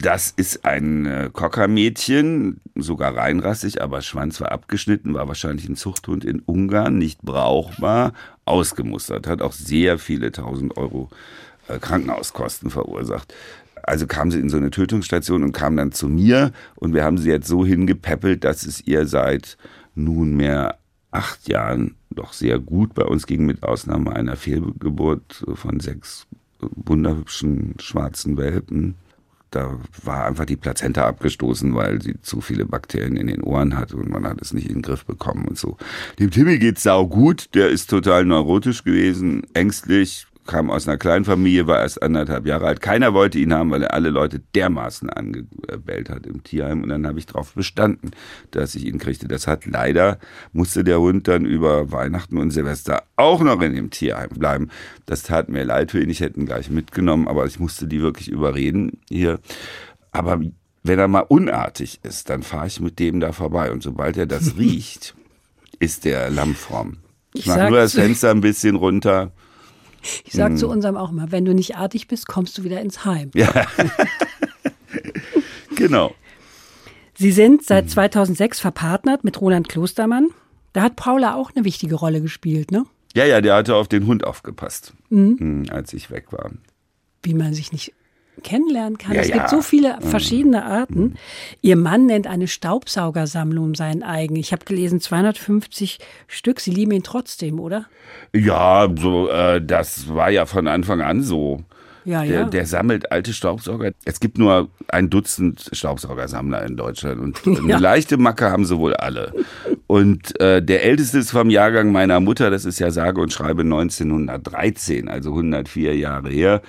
Das ist ein äh, Cockermädchen, sogar reinrassig, aber Schwanz war abgeschnitten, war wahrscheinlich ein Zuchthund in Ungarn, nicht brauchbar, ausgemustert, hat auch sehr viele tausend Euro äh, Krankenhauskosten verursacht. Also kam sie in so eine Tötungsstation und kam dann zu mir und wir haben sie jetzt so hingepäppelt, dass es ihr seit nunmehr acht Jahren doch sehr gut bei uns ging, mit Ausnahme einer Fehlgeburt von sechs wunderhübschen schwarzen Welpen. Da war einfach die Plazenta abgestoßen, weil sie zu viele Bakterien in den Ohren hatte und man hat es nicht in den Griff bekommen und so. Dem Timmy geht's sau gut, der ist total neurotisch gewesen, ängstlich, kam aus einer kleinen Familie, war erst anderthalb Jahre alt. Keiner wollte ihn haben, weil er alle Leute dermaßen angebellt hat im Tierheim. Und dann habe ich darauf bestanden, dass ich ihn kriegte. Das hat leider, musste der Hund dann über Weihnachten und Silvester auch noch in dem Tierheim bleiben. Das tat mir leid für ihn. Ich hätte ihn gleich mitgenommen, aber ich musste die wirklich überreden hier. Aber wenn er mal unartig ist, dann fahre ich mit dem da vorbei. Und sobald er das riecht, ist der Lammform. Ich, ich mache nur das Fenster ein bisschen runter ich sage hm. zu unserem auch immer, wenn du nicht artig bist, kommst du wieder ins Heim. Ja. genau. Sie sind seit 2006 verpartnert mit Roland Klostermann. Da hat Paula auch eine wichtige Rolle gespielt, ne? Ja, ja, der hatte auf den Hund aufgepasst, mhm. als ich weg war. Wie man sich nicht kennenlernen kann. Ja, es ja. gibt so viele verschiedene Arten. Ihr Mann nennt eine Staubsaugersammlung sein eigen. Ich habe gelesen 250 Stück. Sie lieben ihn trotzdem, oder? Ja, so, äh, das war ja von Anfang an so. Ja, Der, ja. der sammelt alte Staubsauger. Es gibt nur ein Dutzend Staubsaugersammler in Deutschland und eine Ja. leichte Macke haben sie wohl alle. Und äh, der älteste ist vom Jahrgang meiner Mutter, das ist ja sage und schreibe 1913, also 104 Jahre her.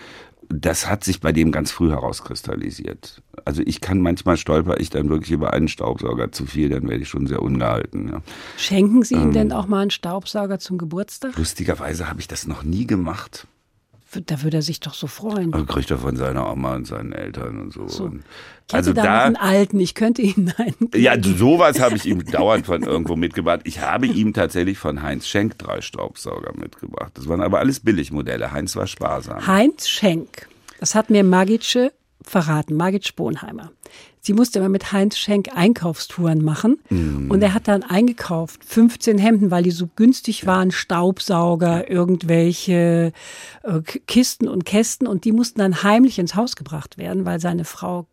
Das hat sich bei dem ganz früh herauskristallisiert. Also ich kann manchmal stolper ich dann wirklich über einen Staubsauger zu viel, dann werde ich schon sehr ungehalten. Ja. Schenken Sie ihm Ähm. denn auch mal einen Staubsauger zum Geburtstag? Lustigerweise habe ich das noch nie gemacht. Da würde er sich doch so freuen. Also kriegt er von seiner Oma und seinen Eltern und so. So. Und Ich also da, einen alten. Ich könnte Ihnen einen. ja, sowas habe ich ihm dauernd von irgendwo mitgebracht. Ich habe ihm tatsächlich von Heinz Schenk drei Staubsauger mitgebracht. Das waren aber alles Billigmodelle. Heinz war sparsam. Heinz Schenk. Das hat mir Margitsche verraten, Margit Sponheimer. Sie musste immer mit Heinz Schenk Einkaufstouren machen. Und er hat dann eingekauft 15 Hemden, weil die so günstig waren, Staubsauger, irgendwelche äh, Kisten und Kästen. Und die mussten dann heimlich ins Haus gebracht werden, weil seine Frau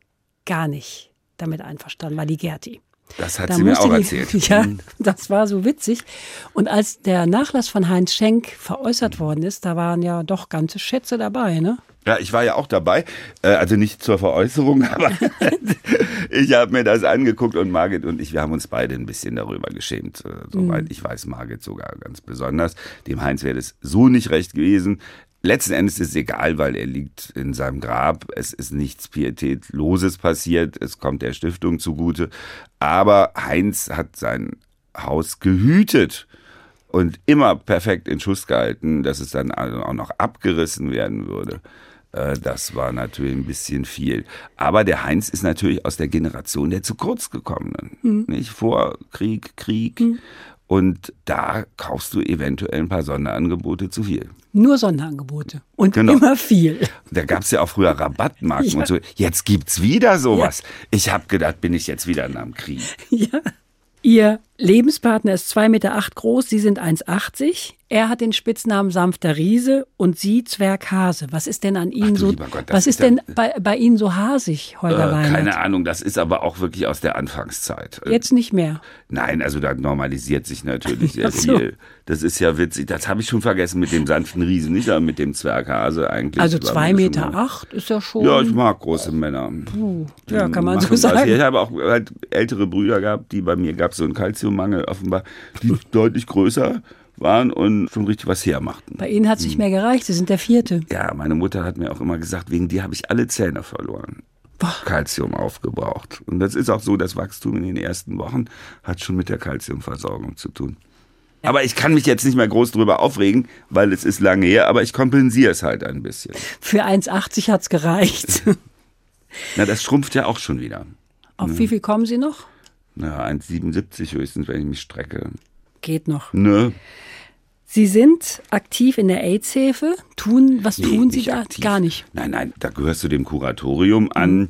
gar nicht damit einverstanden war, die Gerti. Das hat Da sie mir auch die- erzählt. Mhm. Ja, das war so witzig. Und als der Nachlass von Heinz Schenk veräußert worden ist, da waren ja doch ganze Schätze dabei, ne? Ja, ich war ja auch dabei, äh, also nicht zur Veräußerung, aber ich habe mir das angeguckt und Margit und ich, wir haben uns beide ein bisschen darüber geschämt. Äh, Soweit ich weiß, Margit sogar ganz besonders. Dem Heinz wäre das so nicht recht gewesen. Letzten Endes ist es egal, weil er liegt in seinem Grab. Es ist nichts Pietätloses passiert. Es kommt der Stiftung zugute. Aber Heinz hat sein Haus gehütet und immer perfekt in Schuss gehalten, dass es dann also auch noch abgerissen werden würde. Äh, Das war natürlich ein bisschen viel. Aber der Heinz ist natürlich aus der Generation der zu kurz gekommenen. Nicht vor Krieg, Krieg. Und da kaufst du eventuell ein paar Sonderangebote zu viel. Nur Sonderangebote. Und Genau. immer viel. Da gab es ja auch früher Rabattmarken Ja. und so. Jetzt gibt's wieder sowas. Ich habe gedacht, bin ich jetzt wieder am Krieg. Ja. Ihr Lebenspartner ist 2,8 Meter acht groß, Sie sind 1,80. Er hat den Spitznamen sanfter Riese und Sie Zwerghase. Was ist denn an Ihnen so, Gott, das was ist ist denn bei, bei Ihnen so hasig, Holger Äh, Weinert? keine Ahnung, das ist aber auch wirklich aus der Anfangszeit. Äh, Jetzt nicht mehr. Nein, also da normalisiert sich natürlich sehr so. viel. Das ist ja witzig. Das habe ich schon vergessen mit dem sanften Riesen, nicht aber mit dem Zwerghase eigentlich. Also war 2,8 mir Meter acht ist ja schon. Ja, ich mag große Männer. ja, kann man so das. sagen. Ich habe auch halt ältere Brüder gehabt, die bei mir gab es so einen Kalziummangel offenbar, die deutlich größer waren und schon richtig was hermachten. Bei Ihnen hat es Hm. nicht mehr gereicht. Sie sind der Vierte. Ja, meine Mutter hat mir auch immer gesagt, wegen dir habe ich alle Zähne verloren. Kalzium aufgebraucht. Und das ist auch so, das Wachstum in den ersten Wochen hat schon mit der Kalziumversorgung zu tun. Aber ich kann mich jetzt nicht mehr groß drüber aufregen, weil es ist lange her, aber ich kompensiere es halt ein bisschen. Für 1,80 hat es gereicht. Na, das schrumpft ja auch schon wieder. Auf wie viel kommen Sie noch? Na, 1,77 höchstens, wenn ich mich strecke. Geht noch. Ne? Sie sind aktiv in der AIDS-Hilfe. Tun, was Nee, tun Sie da? aktiv. Gar nicht. Nein, nein, da gehörst du dem Kuratorium an.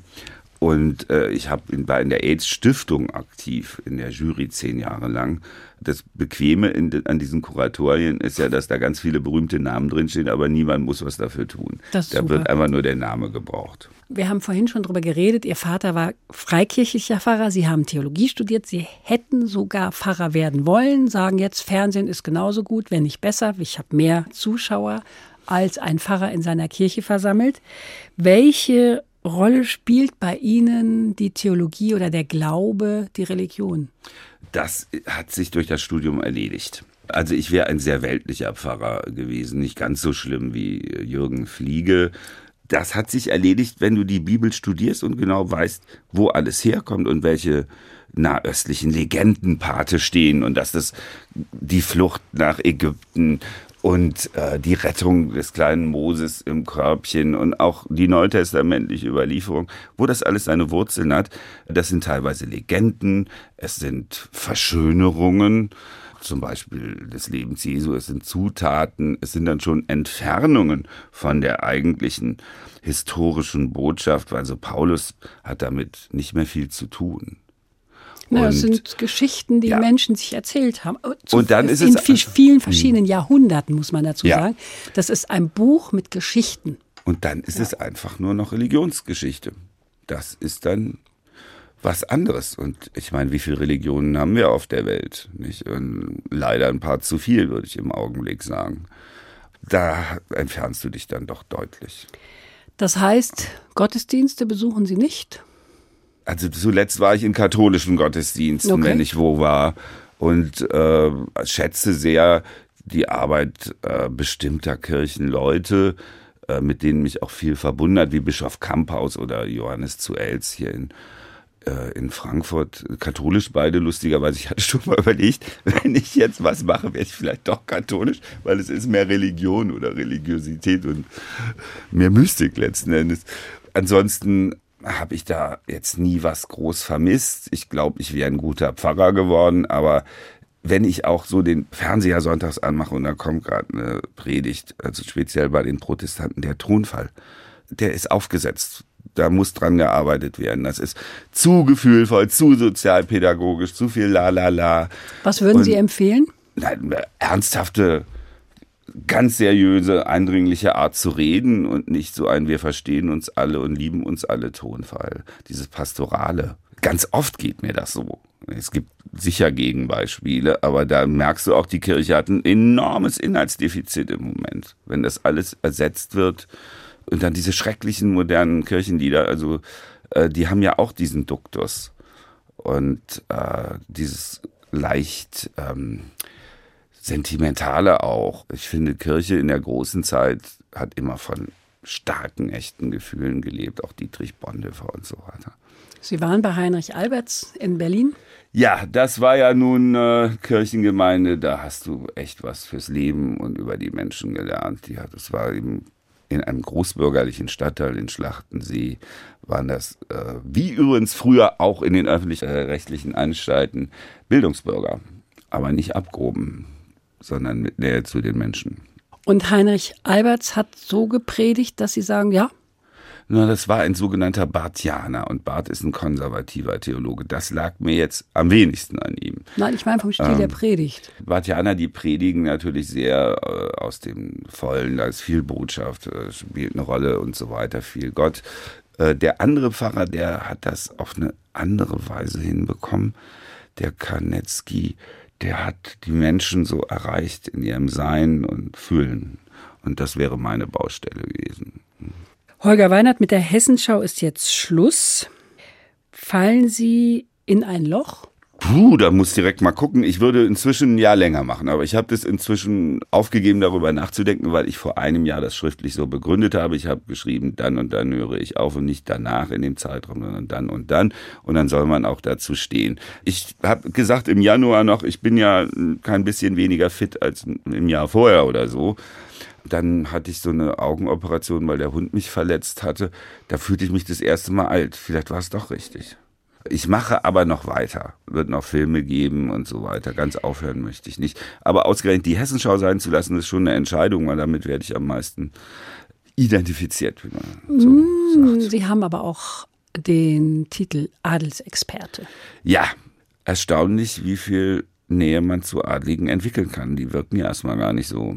Und äh, ich war in der AIDS-Stiftung aktiv, in der Jury zehn Jahre lang. Das Bequeme in, an diesen Kuratorien ist ja, dass da ganz viele berühmte Namen drinstehen, aber niemand muss was dafür tun. Da super. wird einfach nur der Name gebraucht. Wir haben vorhin schon drüber geredet. Ihr Vater war freikirchlicher Pfarrer. Sie haben Theologie studiert. Sie hätten sogar Pfarrer werden wollen. Sagen jetzt, Fernsehen ist genauso gut, wenn nicht besser. Ich habe mehr Zuschauer als ein Pfarrer in seiner Kirche versammelt. Welche Rolle spielt bei Ihnen die Theologie oder der Glaube, die Religion? Das hat sich durch das Studium erledigt. Also ich wäre ein sehr weltlicher Pfarrer gewesen, nicht ganz so schlimm wie Jürgen Fliege. Das hat sich erledigt, wenn du die Bibel studierst und genau weißt, wo alles herkommt und welche nahöstlichen Legendenpate stehen und dass das die Flucht nach Ägypten und äh, die Rettung des kleinen Moses im Körbchen und auch die neutestamentliche Überlieferung, wo das alles seine Wurzeln hat, das sind teilweise Legenden, es sind Verschönerungen, zum Beispiel des Lebens Jesu, es sind Zutaten, es sind dann schon Entfernungen von der eigentlichen historischen Botschaft, also Paulus hat damit nicht mehr viel zu tun. Na, das sind Geschichten, die ja. Menschen sich erzählt haben. Oh, zu, und dann ist in es in vielen verschiedenen Jahrhunderten muss man dazu ja. sagen. Das ist ein Buch mit Geschichten. Und dann ist ja. es einfach nur noch Religionsgeschichte. Das ist dann was anderes. Und ich meine, wie viele Religionen haben wir auf der Welt? Nicht? Und leider ein paar zu viel, würde ich im Augenblick sagen. Da entfernst du dich dann doch deutlich. Das heißt, Gottesdienste besuchen Sie nicht? Also zuletzt war ich in katholischen Gottesdiensten, okay. wenn ich wo war. Und äh, schätze sehr die Arbeit äh, bestimmter Kirchenleute äh, mit denen mich auch viel verbunden hat, wie Bischof Kamphaus oder Johannes zu Els hier in, äh, in Frankfurt. Katholisch beide, lustigerweise. Ich hatte schon mal überlegt, wenn ich jetzt was mache, werde ich vielleicht doch katholisch, weil es ist mehr Religion oder Religiosität und mehr Mystik letzten Endes. Ansonsten habe ich da jetzt nie was groß vermisst. Ich glaube, ich wäre ein guter Pfarrer geworden, aber wenn ich auch so den Fernseher sonntags anmache und da kommt gerade eine Predigt, also speziell bei den Protestanten, der Tonfall, der ist aufgesetzt. Da muss dran gearbeitet werden. Das ist zu gefühlvoll, zu sozialpädagogisch, zu viel la la la. Was würden und, Sie empfehlen? Nein, ernsthafte, ganz seriöse, eindringliche Art zu reden und nicht so ein Wir verstehen uns alle und lieben uns alle Tonfall. Dieses Pastorale. Ganz oft geht mir das so. Es gibt sicher Gegenbeispiele, aber da merkst du auch, die Kirche hat ein enormes Inhaltsdefizit im Moment. Wenn das alles ersetzt wird und dann diese schrecklichen modernen Kirchenlieder, also äh, die haben ja auch diesen Duktus und äh, dieses leicht ähm, sentimentale auch. Ich finde, Kirche in der großen Zeit hat immer von starken, echten Gefühlen gelebt, auch Dietrich Bonhoeffer und so weiter. Sie waren bei Heinrich Alberts in Berlin? Ja, das war ja nun äh, Kirchengemeinde, da hast du echt was fürs Leben und über die Menschen gelernt. Ja, das war eben in einem großbürgerlichen Stadtteil in Schlachtensee, waren das, äh, wie übrigens früher auch in den öffentlich-rechtlichen Anstalten, Bildungsbürger, aber nicht abgehoben, sondern mit Nähe zu den Menschen. Und Heinrich Alberts hat so gepredigt, dass Sie sagen, ja, na, das war ein sogenannter Barthianer und Barth ist ein konservativer Theologe. Das lag mir jetzt am wenigsten an ihm. Nein, ich meine vom Stil ähm, der Predigt. Barthianer, die predigen natürlich sehr äh, aus dem Vollen, da ist viel Botschaft, äh, spielt eine Rolle und so weiter, viel Gott. Äh, der andere Pfarrer, der hat das auf eine andere Weise hinbekommen. Der Karnetzky, der hat die Menschen so erreicht in ihrem Sein und Fühlen. Und das wäre meine Baustelle gewesen. Holger Weinert, mit der Hessenschau ist jetzt Schluss. Fallen Sie in ein Loch? Puh, da muss direkt mal gucken. Ich würde inzwischen ein Jahr länger machen, aber ich habe das inzwischen aufgegeben, darüber nachzudenken, weil ich vor einem Jahr das schriftlich so begründet habe. Ich habe geschrieben, dann und dann höre ich auf und nicht danach in dem Zeitraum, sondern dann und dann. Und dann soll man auch dazu stehen. Ich habe gesagt im Januar noch, ich bin ja kein bisschen weniger fit als im Jahr vorher oder so. Dann hatte ich so eine Augenoperation, weil der Hund mich verletzt hatte. Da fühlte ich mich das erste Mal alt. Vielleicht war es doch richtig. Ich mache aber noch weiter. Wird noch Filme geben und so weiter. Ganz aufhören möchte ich nicht. Aber ausgerechnet die Hessenschau sein zu lassen, ist schon eine Entscheidung, weil damit werde ich am meisten identifiziert, wie man so mm, sagt. Sie haben aber auch den Titel Adelsexperte. Ja, erstaunlich, wie viel Nähe man zu Adligen entwickeln kann. Die wirken ja erstmal gar nicht so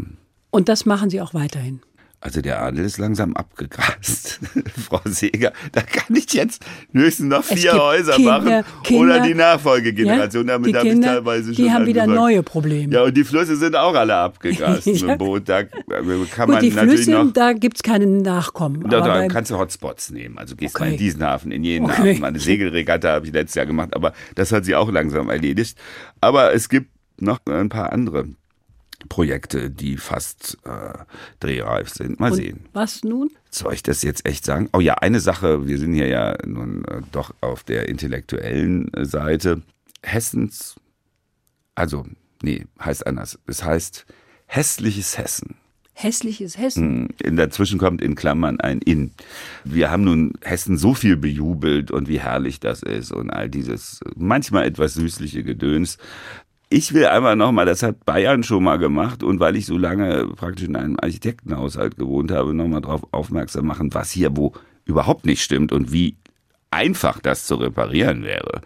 und das machen Sie auch weiterhin. Also der Adel ist langsam abgegrast, Frau Seeger. Da kann ich jetzt höchstens noch vier Häuser Kinder, machen Kinder, oder die Nachfolgegeneration. Ja, Damit habe ich teilweise schon Die haben wieder angefangen. neue Probleme. Ja, und die Flüsse sind auch alle abgegrast ja. Boot. Da kann man Gut, die natürlich Flüsse, noch, da gibt es keine Nachkommen. Da, da kannst du Hotspots nehmen. Also gehst okay. mal in diesen Hafen, in jeden okay. Hafen. Eine Segelregatta habe ich letztes Jahr gemacht, aber das hat sie auch langsam erledigt. Aber es gibt noch ein paar andere Projekte, die fast äh, drehreif sind. Mal Und sehen. Was nun? Soll ich das jetzt echt sagen? Oh ja, eine Sache, wir sind hier ja nun äh, doch auf der intellektuellen äh, Seite. Hessens, also, nee, heißt anders. Es heißt hässliches Hessen. Hässliches Hessen. Hm, in dazwischen kommt in Klammern ein In. Wir haben nun Hessen so viel bejubelt und wie herrlich das ist und all dieses manchmal etwas süßliche Gedöns ich will einfach nochmal, das hat Bayern schon mal gemacht und weil ich so lange praktisch in einem Architektenhaushalt gewohnt habe, nochmal darauf aufmerksam machen, was hier wo überhaupt nicht stimmt und wie einfach das zu reparieren wäre.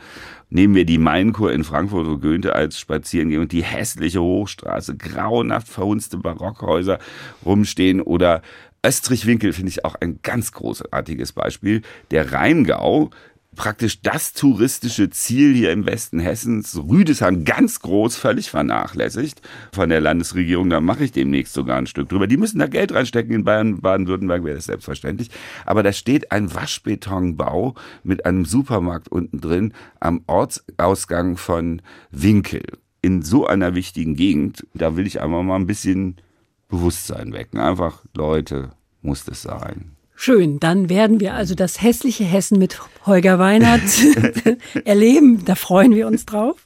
Nehmen wir die Mainkur in Frankfurt, wo Goethe als spazieren geht und die hässliche Hochstraße, grauenhaft verhunzte Barockhäuser rumstehen oder Österreich-Winkel finde ich auch ein ganz großartiges Beispiel. Der Rheingau, praktisch das touristische Ziel hier im Westen Hessens, Rüdesheim ganz groß, völlig vernachlässigt von der Landesregierung. Da mache ich demnächst sogar ein Stück drüber. Die müssen da Geld reinstecken. In Bayern, Baden-Württemberg wäre das selbstverständlich. Aber da steht ein Waschbetonbau mit einem Supermarkt unten drin am Ortsausgang von Winkel. In so einer wichtigen Gegend, da will ich einfach mal ein bisschen Bewusstsein wecken. Einfach, Leute, muss das sein. Schön, dann werden wir also das hässliche Hessen mit Holger Weinert erleben. Da freuen wir uns drauf.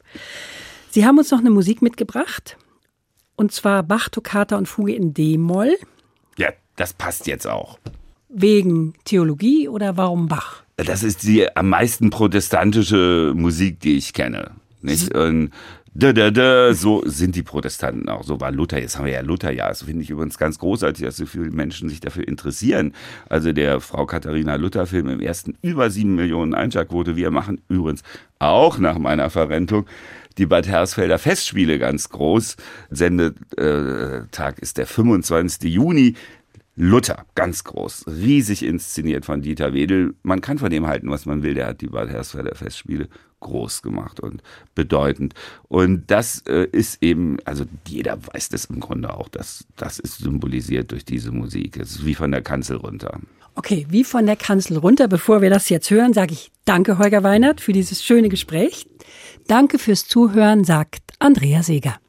Sie haben uns noch eine Musik mitgebracht. Und zwar Bach, Toccata und Fuge in D-Moll. Ja, das passt jetzt auch. Wegen Theologie oder warum Bach? Das ist die am meisten protestantische Musik, die ich kenne. Nicht? Und da, da, da, so sind die Protestanten auch. So war Luther. Jetzt haben wir ja Luther, ja. Das finde ich übrigens ganz großartig, dass so viele Menschen sich dafür interessieren. Also der Frau Katharina Luther-Film im ersten über sieben Millionen Einschaltquote. Wir machen übrigens auch nach meiner die Bad Hersfelder Festspiele ganz groß. Sendetag ist der 25. Juni. Luther, ganz groß, riesig inszeniert von Dieter Wedel. Man kann von dem halten, was man will. Der hat die Bad Hersfelder Festspiele groß gemacht und bedeutend. Und das äh, ist eben, also jeder weiß das im Grunde auch, dass das ist symbolisiert durch diese Musik. Es ist wie von der Kanzel runter. Okay, wie von der Kanzel runter. Bevor wir das jetzt hören, sage ich danke, Holger Weinert, für dieses schöne Gespräch. Danke fürs Zuhören, sagt Andrea Seeger.